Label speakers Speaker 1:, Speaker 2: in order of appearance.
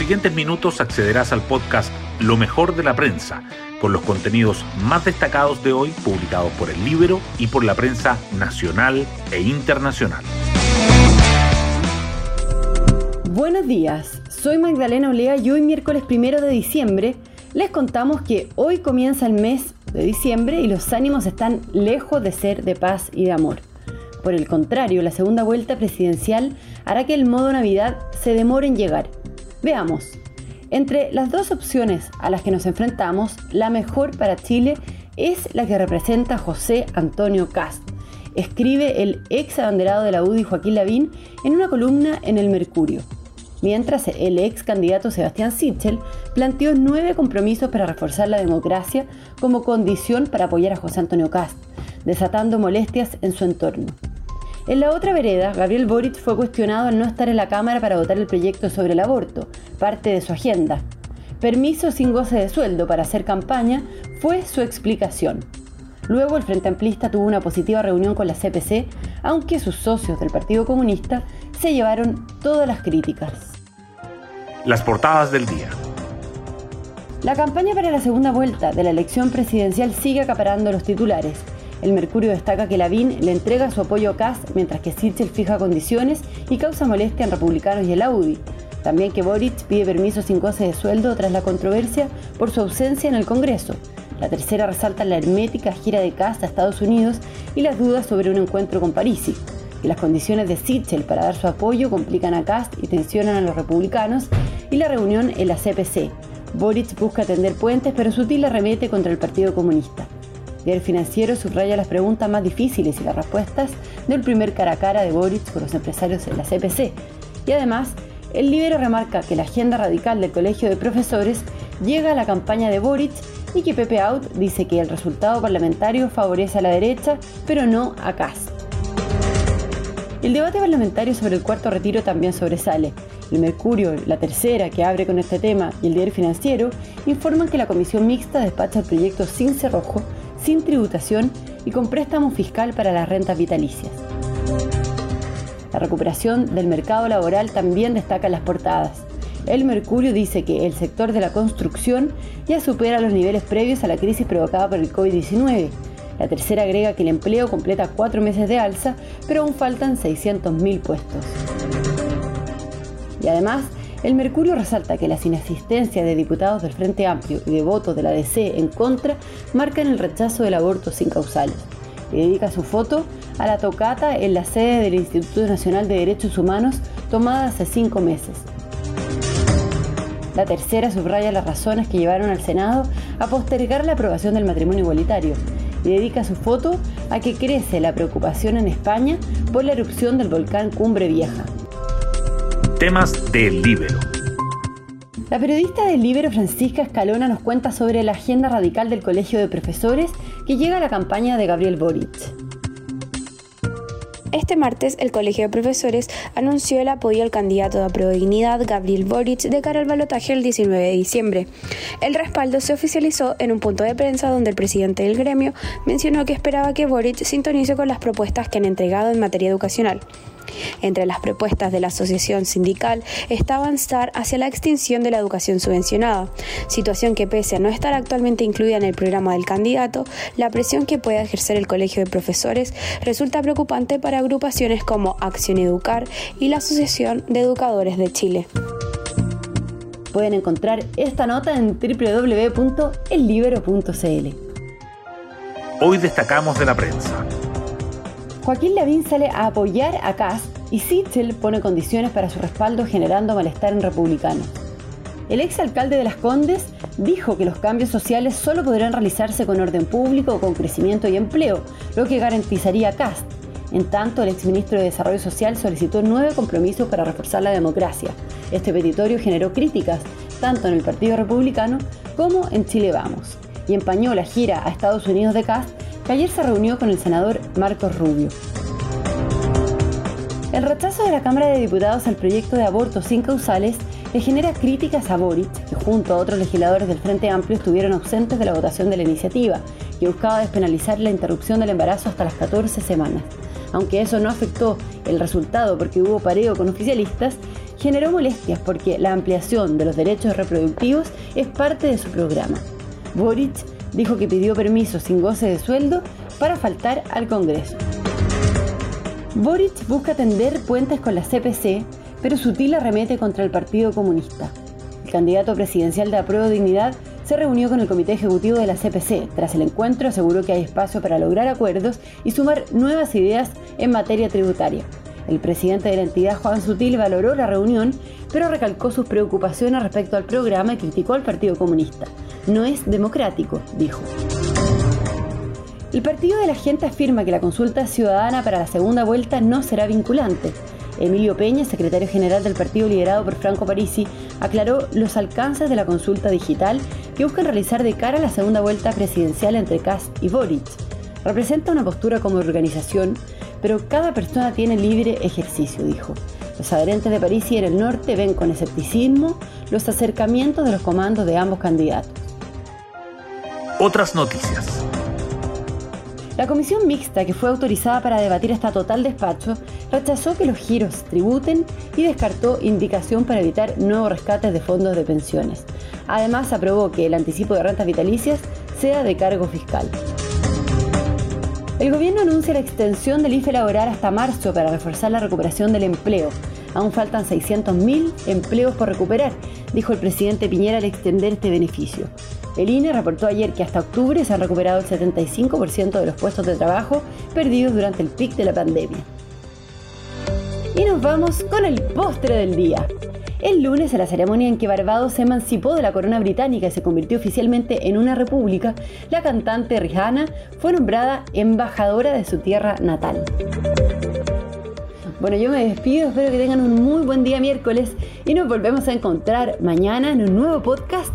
Speaker 1: siguientes minutos accederás al podcast Lo mejor de la prensa, con los contenidos más destacados de hoy publicados por el Libro y por la prensa nacional e internacional.
Speaker 2: Buenos días, soy Magdalena Olea y hoy miércoles primero de diciembre les contamos que hoy comienza el mes de diciembre y los ánimos están lejos de ser de paz y de amor. Por el contrario, la segunda vuelta presidencial hará que el modo Navidad se demore en llegar. Veamos. Entre las dos opciones a las que nos enfrentamos, la mejor para Chile es la que representa José Antonio Cast. Escribe el ex abanderado de la UDI Joaquín Lavín en una columna en El Mercurio. Mientras el ex candidato Sebastián Sichel planteó nueve compromisos para reforzar la democracia como condición para apoyar a José Antonio Cast, desatando molestias en su entorno. En la otra vereda, Gabriel Boric fue cuestionado al no estar en la Cámara para votar el proyecto sobre el aborto, parte de su agenda. Permiso sin goce de sueldo para hacer campaña fue su explicación. Luego el Frente Amplista tuvo una positiva reunión con la CPC, aunque sus socios del Partido Comunista se llevaron todas las críticas.
Speaker 1: Las portadas del día.
Speaker 2: La campaña para la segunda vuelta de la elección presidencial sigue acaparando los titulares. El Mercurio destaca que Lavín le entrega su apoyo a Kass mientras que Sichel fija condiciones y causa molestia en republicanos y el Audi. También que Boric pide permiso sin goce de sueldo tras la controversia por su ausencia en el Congreso. La tercera resalta la hermética gira de Kass a Estados Unidos y las dudas sobre un encuentro con Parisi. Que las condiciones de Sichel para dar su apoyo complican a Cast y tensionan a los republicanos y la reunión en la CPC. Boric busca tender puentes, pero sutil la remete contra el Partido Comunista. El financiero subraya las preguntas más difíciles y las respuestas del primer cara a cara de Boric con los empresarios en la CPC. Y además, el libro remarca que la agenda radical del Colegio de Profesores llega a la campaña de Boric y que Pepe Out dice que el resultado parlamentario favorece a la derecha, pero no a Cast. El debate parlamentario sobre el cuarto retiro también sobresale. El Mercurio, la tercera que abre con este tema, y el diario financiero informan que la comisión mixta despacha el proyecto sin cerrojo sin tributación y con préstamo fiscal para las rentas vitalicias. La recuperación del mercado laboral también destaca en las portadas. El Mercurio dice que el sector de la construcción ya supera los niveles previos a la crisis provocada por el COVID-19. La tercera agrega que el empleo completa cuatro meses de alza, pero aún faltan 600.000 puestos. Y además, el Mercurio resalta que las inasistencias de diputados del Frente Amplio y de votos de la DC en contra marcan el rechazo del aborto sin causales. Y dedica su foto a la tocata en la sede del Instituto Nacional de Derechos Humanos tomada hace cinco meses. La tercera subraya las razones que llevaron al Senado a postergar la aprobación del matrimonio igualitario y dedica su foto a que crece la preocupación en España por la erupción del volcán Cumbre Vieja.
Speaker 1: Temas del Libero.
Speaker 2: La periodista del Libero Francisca Escalona nos cuenta sobre la agenda radical del Colegio de Profesores que llega a la campaña de Gabriel Boric.
Speaker 3: Este martes, el Colegio de Profesores anunció el apoyo al candidato de Dignidad, Gabriel Boric, de cara al balotaje el 19 de diciembre. El respaldo se oficializó en un punto de prensa donde el presidente del gremio mencionó que esperaba que Boric sintonice con las propuestas que han entregado en materia educacional. Entre las propuestas de la asociación sindical está avanzar hacia la extinción de la educación subvencionada, situación que pese a no estar actualmente incluida en el programa del candidato, la presión que puede ejercer el Colegio de Profesores resulta preocupante para agrupaciones como Acción Educar y la Asociación de Educadores de Chile.
Speaker 2: Pueden encontrar esta nota en www.ellibero.cl.
Speaker 1: Hoy destacamos de la prensa.
Speaker 2: Joaquín Lavín sale a apoyar a Kass y Sichel pone condiciones para su respaldo generando malestar en republicanos. El exalcalde de Las Condes dijo que los cambios sociales solo podrán realizarse con orden público con crecimiento y empleo, lo que garantizaría Cast. En tanto, el exministro de Desarrollo Social solicitó nueve compromisos para reforzar la democracia. Este petitorio generó críticas tanto en el Partido Republicano como en Chile Vamos y empañó la gira a Estados Unidos de Cast ayer se reunió con el senador Marcos Rubio. El rechazo de la Cámara de Diputados al proyecto de aborto sin causales le genera críticas a Boric, que junto a otros legisladores del Frente Amplio estuvieron ausentes de la votación de la iniciativa, que buscaba despenalizar la interrupción del embarazo hasta las 14 semanas. Aunque eso no afectó el resultado porque hubo pareo con oficialistas, generó molestias porque la ampliación de los derechos reproductivos es parte de su programa. Boric dijo que pidió permiso sin goce de sueldo para faltar al Congreso. Boric busca tender puentes con la CPC, pero sutil arremete contra el Partido Comunista. El candidato presidencial de Apruebo Dignidad se reunió con el Comité Ejecutivo de la CPC. Tras el encuentro aseguró que hay espacio para lograr acuerdos y sumar nuevas ideas en materia tributaria. El presidente de la entidad, Juan Sutil, valoró la reunión, pero recalcó sus preocupaciones respecto al programa y criticó al Partido Comunista. No es democrático, dijo. El Partido de la Gente afirma que la consulta ciudadana para la segunda vuelta no será vinculante. Emilio Peña, secretario general del partido liderado por Franco Parisi, aclaró los alcances de la consulta digital que buscan realizar de cara a la segunda vuelta presidencial entre Kass y Boric. Representa una postura como organización, pero cada persona tiene libre ejercicio, dijo. Los adherentes de París y en el norte ven con escepticismo los acercamientos de los comandos de ambos candidatos.
Speaker 1: Otras noticias.
Speaker 2: La comisión mixta que fue autorizada para debatir esta total despacho rechazó que los giros tributen y descartó indicación para evitar nuevos rescates de fondos de pensiones. Además, aprobó que el anticipo de rentas vitalicias sea de cargo fiscal. El gobierno anuncia la extensión del IFE laboral hasta marzo para reforzar la recuperación del empleo. Aún faltan 600.000 empleos por recuperar, dijo el presidente Piñera al extender este beneficio. El INE reportó ayer que hasta octubre se han recuperado el 75% de los puestos de trabajo perdidos durante el pic de la pandemia. Y nos vamos con el postre del día. El lunes, en la ceremonia en que Barbados se emancipó de la corona británica y se convirtió oficialmente en una república, la cantante Rihanna fue nombrada embajadora de su tierra natal. Bueno, yo me despido, espero que tengan un muy buen día miércoles y nos volvemos a encontrar mañana en un nuevo podcast,